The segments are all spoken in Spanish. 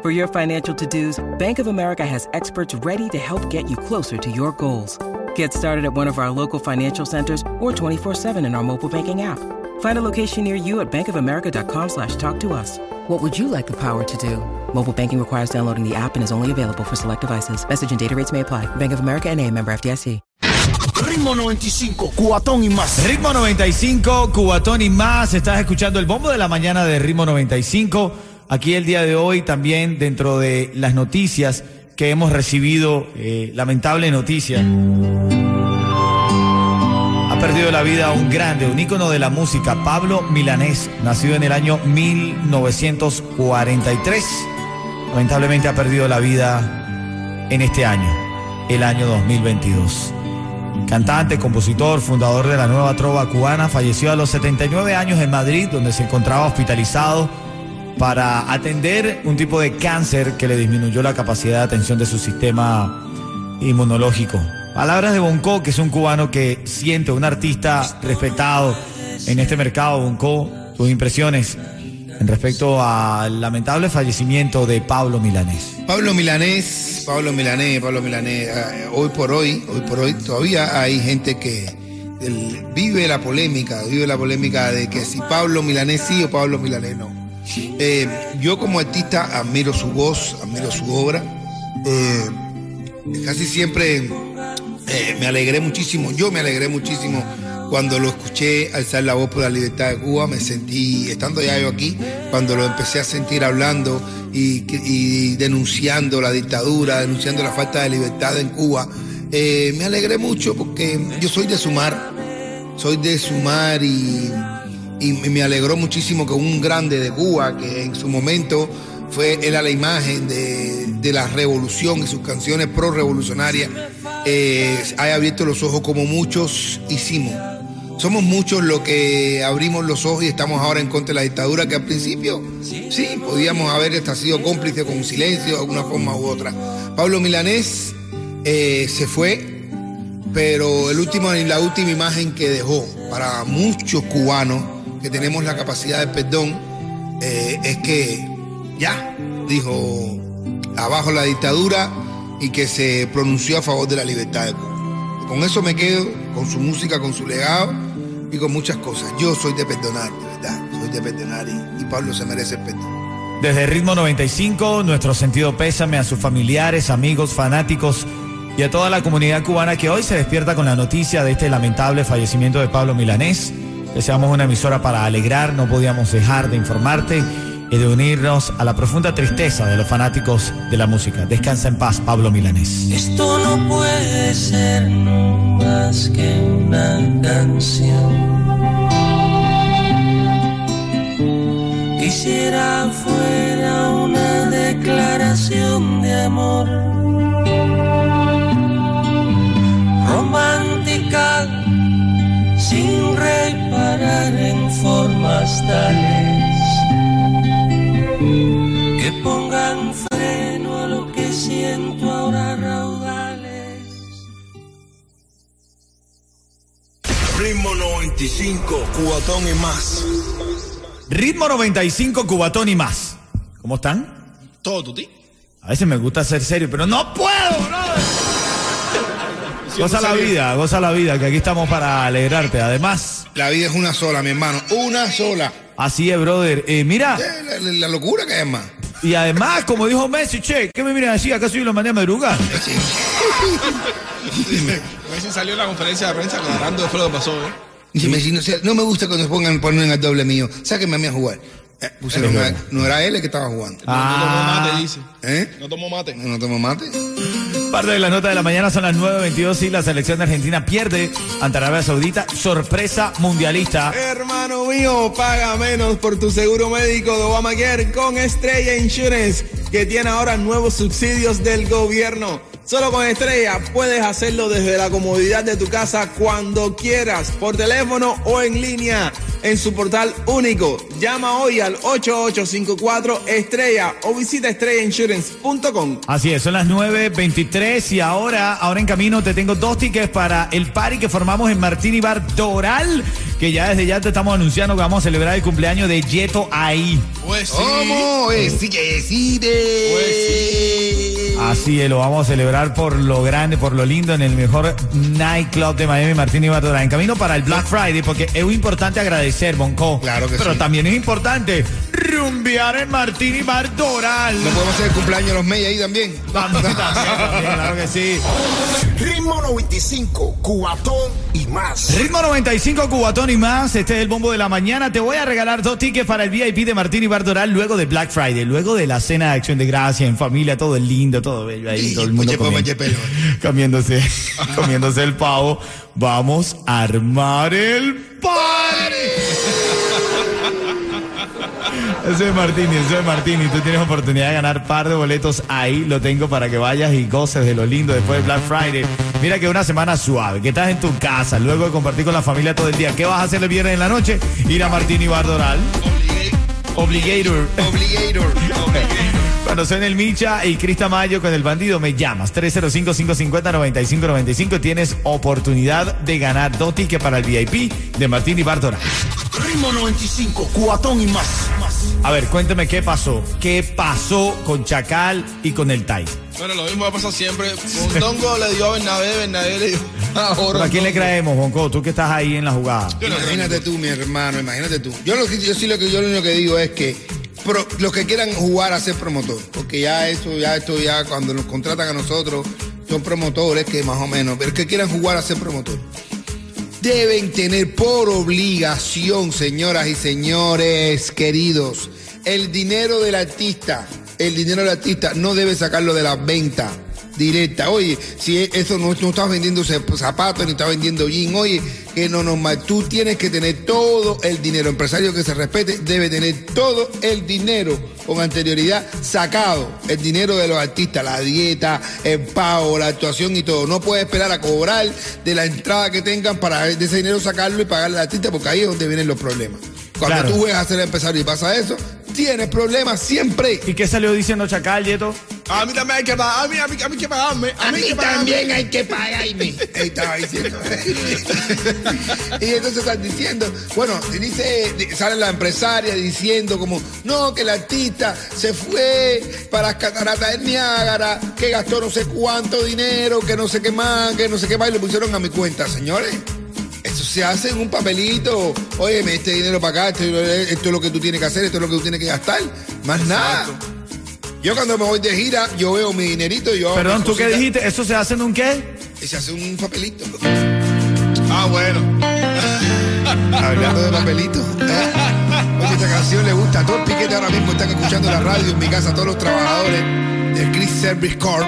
For your financial to-dos, Bank of America has experts ready to help get you closer to your goals. Get started at one of our local financial centers or 24-7 in our mobile banking app. Find a location near you at bankofamerica.com slash talk to us. What would you like the power to do? Mobile banking requires downloading the app and is only available for select devices. Message and data rates may apply. Bank of America and a member FDIC. Ritmo 95, cuatón y más. Ritmo 95, Cubatón y más. Estás escuchando el bombo de la mañana de Ritmo 95. Aquí el día de hoy también dentro de las noticias que hemos recibido, eh, lamentable noticia. Ha perdido la vida un grande, un ícono de la música, Pablo Milanés, nacido en el año 1943. Lamentablemente ha perdido la vida en este año, el año 2022. Cantante, compositor, fundador de la nueva trova cubana, falleció a los 79 años en Madrid, donde se encontraba hospitalizado para atender un tipo de cáncer que le disminuyó la capacidad de atención de su sistema inmunológico. Palabras de Bonco, que es un cubano que siente, un artista respetado en este mercado, Bonco, sus impresiones en respecto al lamentable fallecimiento de Pablo Milanés. Pablo Milanés, Pablo Milanés, Pablo Milanés, eh, hoy por hoy, hoy por hoy, todavía hay gente que vive la polémica, vive la polémica de que si Pablo Milanés sí o Pablo Milanés no. Eh, yo como artista admiro su voz, admiro su obra. Eh, casi siempre eh, me alegré muchísimo, yo me alegré muchísimo cuando lo escuché alzar la voz por la libertad de Cuba, me sentí, estando ya yo aquí, cuando lo empecé a sentir hablando y, denunciando la dictadura, denunciando la falta de libertad en Cuba, me alegré mucho porque yo soy de Sumar, soy de Sumar y, y me alegró muchísimo que un grande de Cuba, que en su momento fue, era la imagen de, de la revolución y sus canciones pro-revolucionarias, eh, haya abierto los ojos como muchos hicimos. Somos muchos los que abrimos los ojos y estamos ahora en contra de la dictadura, que al principio sí, podíamos haber hasta sido cómplices con silencio de alguna forma u otra. Pablo Milanés eh, se fue, pero el último, la última imagen que dejó para muchos cubanos que tenemos la capacidad de perdón eh, es que ya dijo abajo la dictadura y que se pronunció a favor de la libertad de Cuba. Con eso me quedo, con su música, con su legado y con muchas cosas. Yo soy de perdonar, de verdad, soy de perdonar y, y Pablo se merece el perdón. Desde Ritmo 95, nuestro sentido pésame a sus familiares, amigos, fanáticos y a toda la comunidad cubana que hoy se despierta con la noticia de este lamentable fallecimiento de Pablo Milanés. Deseamos una emisora para alegrar, no podíamos dejar de informarte y de unirnos a la profunda tristeza de los fanáticos de la música. Descansa en paz, Pablo Milanés. Esto no puede ser más que una canción. Quisiera fuera una declaración de amor. Romántica, que pongan freno a lo que siento ahora raudales. Ritmo 95, cuatón y más. Ritmo 95, Cubatón y más. ¿Cómo están? Todo tuti. A veces me gusta ser serio, pero no puedo, brother. Goza la vida, goza la vida, que aquí estamos para alegrarte. Además, La vida es una sola, mi hermano, una sola. así es, brother. Eh, mira, La, la- la locura que es más. y además, como dijo Messi, che, ¿qué me miran así? ¿Acaso yo lo mandé a madrugar? Messi salió en la conferencia de prensa aclarando fue lo que pasó, ¿eh? Dice Messi, no, me gusta cuando se pongan ponen al doble mío. Sáquenme a mí a jugar. Eh, pusieron a- no era él el que estaba jugando. No, no tomó Ah. mate, dice. ¿Eh? No tomó mate. No, no tomó mate. Parte de las notas de la mañana son las 9.22 y la selección de Argentina pierde ante Arabia Saudita. Sorpresa mundialista. Hermano mío, paga menos por tu seguro médico de Obamacare con Estrella Insurance. que tiene ahora nuevos subsidios del gobierno. Solo con Estrella puedes hacerlo desde la comodidad de tu casa cuando quieras, por teléfono o en línea, en su portal único. Llama hoy al 8854 Estrella o visita estrellainsurance.com. Así es, son las 9.23 y ahora, ahora en camino te tengo dos tickets para el party que formamos en Martini Bar Doral, que ya desde ya te estamos anunciando que vamos a celebrar el cumpleaños de Yeto ahí. Pues sí. ¿Cómo? Sí, que sí, de- Pues Así es, lo vamos a celebrar por lo grande, por lo lindo en el mejor nightclub de Miami, Bar Doral. En camino para el Black Friday, porque es muy importante agradecer, Bonco. Claro que Pero sí. también es importante rumbear en Martini Bar Doral. ¿No podemos hacer el cumpleaños de los May ahí también? Vamos, también, también, claro que sí. Ritmo 95, cuatón y más. Ritmo 95, Cubatón y más. Este es el bombo de la mañana. Te voy a regalar dos tickets para el VIP de Martini Bar Doral luego de Black Friday, luego de la cena de acción de gracia en familia, todo es lindo, todo bello ahí, Y todo el mundo comiendo- comiéndose, comiéndose el pavo. Vamos a armar el party. Es Martini, es Martini. Tú tienes oportunidad de ganar par de boletos ahí. Lo tengo para que vayas y goces de lo lindo después de Black Friday. Mira que una semana suave, que estás en tu casa, luego de compartir con la familia todo el día. ¿Qué vas a hacer el viernes en la noche? Ir a Martini Bar Doral. Obligator. Obligator. Cuando suene el Micha y Crista Mayo con el bandido, me llamas. 305-550-9595. Tienes oportunidad de ganar dos tickets para el VIP de Martini Bar Doral. Ritmo 95, cuatón y más. A ver, cuénteme qué pasó. ¿Qué pasó con Chacal y con el Tai? Bueno, lo mismo va a pasar siempre. Mondongo le dio a Bernabé, Bernabé le dio a ¿Pero ¿A quién le creemos, Bonco? Tú que estás ahí en la jugada. Imagínate tú, mi hermano, imagínate tú. Yo lo que yo sí lo que yo lo único que digo es que pro- los que quieran jugar a ser promotor, porque ya eso, ya esto, ya cuando nos contratan a nosotros, son promotores que más o menos, pero que quieran jugar a ser promotor. Deben tener por obligación, señoras y señores queridos, el dinero del artista, el dinero del artista no debe sacarlo de la venta directa. Oye, si eso no, no estás vendiendo zap- zapatos ni estás vendiendo jean, oye, que no normal. Tú tienes que tener todo el dinero. Empresario que se respete debe tener todo el dinero con anterioridad sacado. El dinero de los artistas, la dieta, el pago, la actuación y todo. No puedes esperar a cobrar de la entrada que tengan para de ese dinero sacarlo y pagarle al artista porque ahí es donde vienen los problemas. Cuando Claro. tú juegas a ser empresario y pasa eso, tienes problemas siempre. ¿Y qué salió diciendo Chacal, Yeto? A mí también hay que pagar. A mí, a mí, a mí que pagarme. A mí hay que también hay que pagarme. Estaba diciendo. y entonces están diciendo, bueno, dice, di- sale la empresaria diciendo como, no, que el artista se fue para las cataratas del Niágara, que gastó no sé cuánto dinero, que no sé qué más, que no sé qué más, y lo pusieron a mi cuenta, señores. Eso se hace en un papelito. Oye, me este dinero para acá, esto, esto es lo que tú tienes que hacer, esto es lo que tú tienes que gastar. Más nada. Yo cuando me voy de gira, yo veo mi dinerito y yo... Perdón, ¿tú qué dijiste? ¿Eso se hace en un qué? Y se hace un papelito. Ah, bueno. Hablando de papelito. ¿eh? Oye, esta canción le gusta a todo el piquete ahora mismo. Están escuchando la radio en mi casa. Todos los trabajadores del Chris Service Corp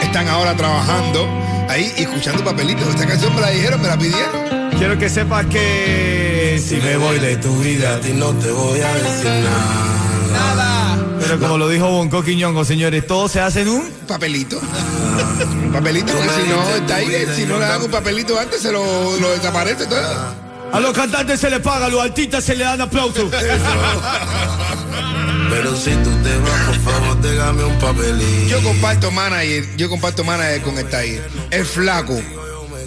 están ahora trabajando ahí y escuchando papelitos. Esta canción me la dijeron, me la pidieron. Quiero que sepas que si me voy de tu vida. A ti no te voy a decir nada. Pero como lo dijo Bonco Quiñongo, señores, todo se hace en un... Papelito. Un papelito, porque si no, está ahí, si no le dan un papelito antes, se lo, lo desaparece todo. A los cantantes se les paga, a los artistas se les dan aplausos. Pero si tú te vas, por favor, déjame un papelito. Yo comparto manager, yo comparto manager con el Tair. El flaco.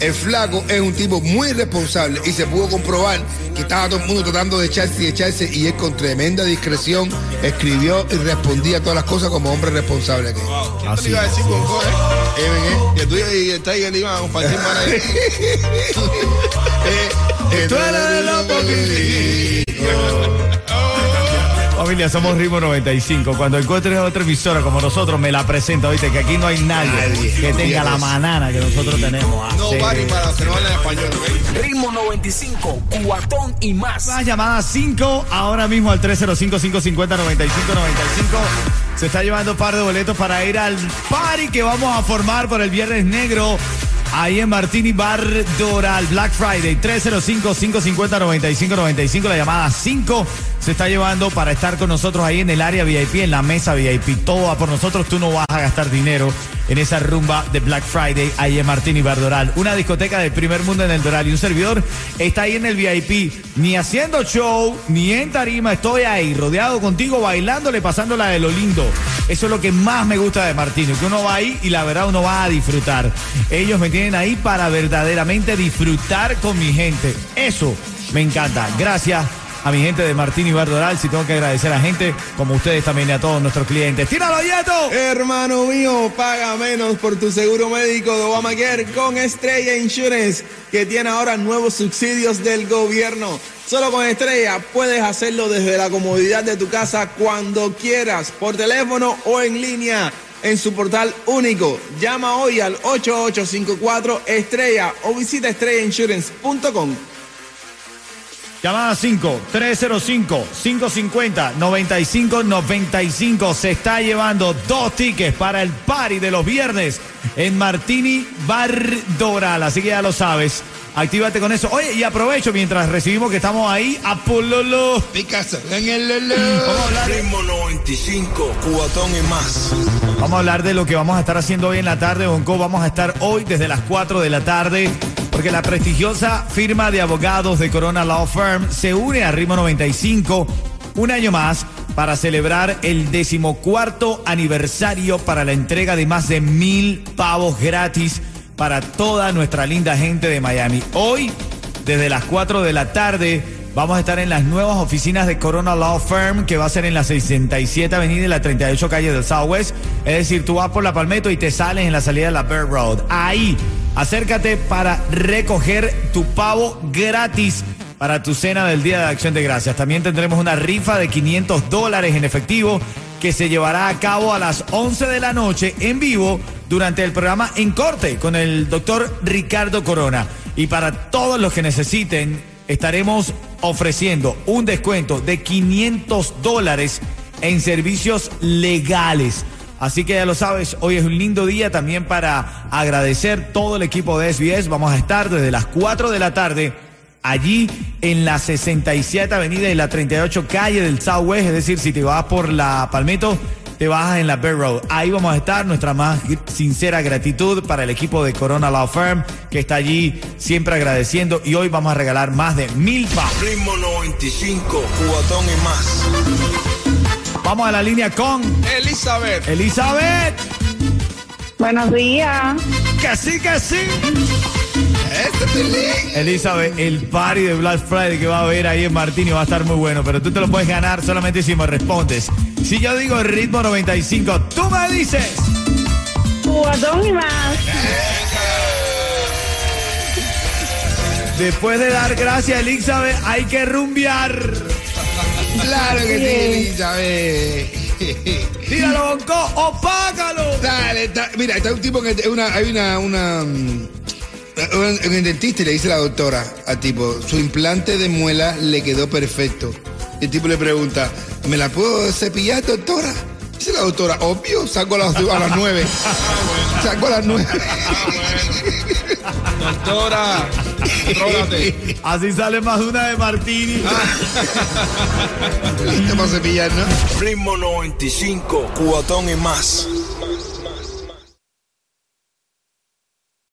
El flaco es un tipo muy responsable y se pudo comprobar que estaba todo el mundo tratando de echarse y echarse y él con tremenda discreción escribió y respondía a todas las cosas como hombre responsable que. ¿Qué te iba a decir, Bonco, eh? Eh, ven, eh. Que tú y el Tiger iban a compartir manager. Eh, Tú eres de los Familia, somos Ritmo 95. Cuando encuentres otra emisora como nosotros, me la presenta, oíste, que aquí no hay nadie, Nadie. que tenga la manana que nosotros tenemos. No Así. vale para que no hablan español. Ritmo 95, cuatón y más. Más llamada 5 ahora mismo al 305-550-9595. Se está llevando un par de boletos para ir al party que vamos a formar por el Viernes Negro ahí en Martini Bar Doral, Black Friday, 305-550-9595, la llamada 5 se está llevando para estar con nosotros ahí en el área VIP, en la mesa VIP. Todo va por nosotros, tú no vas a gastar dinero en esa rumba de Black Friday ahí en Martini Bar Doral. Una discoteca del primer mundo en el Doral y un servidor está ahí en el VIP, ni haciendo show, ni en tarima, estoy ahí rodeado contigo, bailándole, pasándola de lo lindo. Eso es lo que más me gusta de Martini, que uno va ahí y la verdad uno va a disfrutar. Ellos me tienen ahí para verdaderamente disfrutar con mi gente. Eso me encanta. Gracias a mi gente de Martín y Bardoral. Si tengo que agradecer a gente como ustedes también y a todos nuestros clientes. ¡Tíralo, Yeto! Hermano mío, paga menos por tu seguro médico de Obamacare con Estrella Insurance, que tiene ahora nuevos subsidios del gobierno. Solo con Estrella puedes hacerlo desde la comodidad de tu casa cuando quieras, por teléfono o en línea. En su portal único. Llama hoy al 8854 Estrella o visita estrellainsurance.com. Llamada 5 305 550 9595 se está llevando dos tickets para el party de los viernes en Martini Bar Doral, así que ya lo sabes. Actívate con eso. Oye, y aprovecho mientras recibimos que estamos ahí a Pololo. Picasso, en el lolo. Vamos a hablar de- Ritmo 95, cubatón y más. Vamos a hablar de lo que vamos a estar haciendo hoy en la tarde, Bonco. Vamos a estar hoy desde las 4 de la tarde, porque la prestigiosa firma de abogados de Corona Law Firm se une a Ritmo 95 un año más para celebrar el decimocuarto aniversario para la entrega de más de mil pavos gratis para toda nuestra linda gente de Miami. Hoy, desde las 4 de la tarde, vamos a estar en las nuevas oficinas de Corona Law Firm, que va a ser en la 67 Avenida y la 38 Calle del Southwest. Es decir, tú vas por la Palmetto y te sales en la salida de la Bird Road. Ahí, acércate para recoger tu pavo gratis para tu cena del Día de Acción de Gracias. También tendremos una rifa de 500 dólares en efectivo que se llevará a cabo a las 11 de la noche en vivo durante el programa En Corte con el doctor Ricardo Corona. Y para todos los que necesiten, estaremos ofreciendo un descuento de 500 dólares en servicios legales. Así que ya lo sabes, hoy es un lindo día también para agradecer todo el equipo de SBS. Vamos a estar desde las 4 de la tarde allí en la 67 Avenida y la 38 Calle del Southwest. Es decir, si te vas por la Palmetto, te bajas en la Bear Road. Ahí vamos a estar. Nuestra más sincera gratitud para el equipo de Corona Law Firm que está allí siempre agradeciendo. Y hoy vamos a regalar más de mil pavos. Ritmo 95, cubatón y más. Vamos a la línea con Elizabeth. Elizabeth. Buenos días. Que sí, que sí. Este. Elizabeth, el party de Black Friday que va a haber ahí en Martini va a estar muy bueno, pero tú te lo puedes ganar solamente si me respondes. Si yo digo ritmo 95, tú me dices. Cubatón y más. Después de dar gracias a Elizabeth, hay que rumbear. Claro que sí, Elizabeth. Tíralo, Bonco, o págalo. Dale, da- mira, está un tipo que una, hay una, una, mm, un, dentista y le dice la doctora al tipo, su implante de muela le quedó perfecto. El tipo le pregunta, ¿me la puedo cepillar, doctora? Dice la doctora, obvio, saco a las, a las nueve. Saco a las nueve. Doctora, trógate. Así sale más una de Martini. Listo para cepillar, ¿no? Ritmo 95, cubatón y más.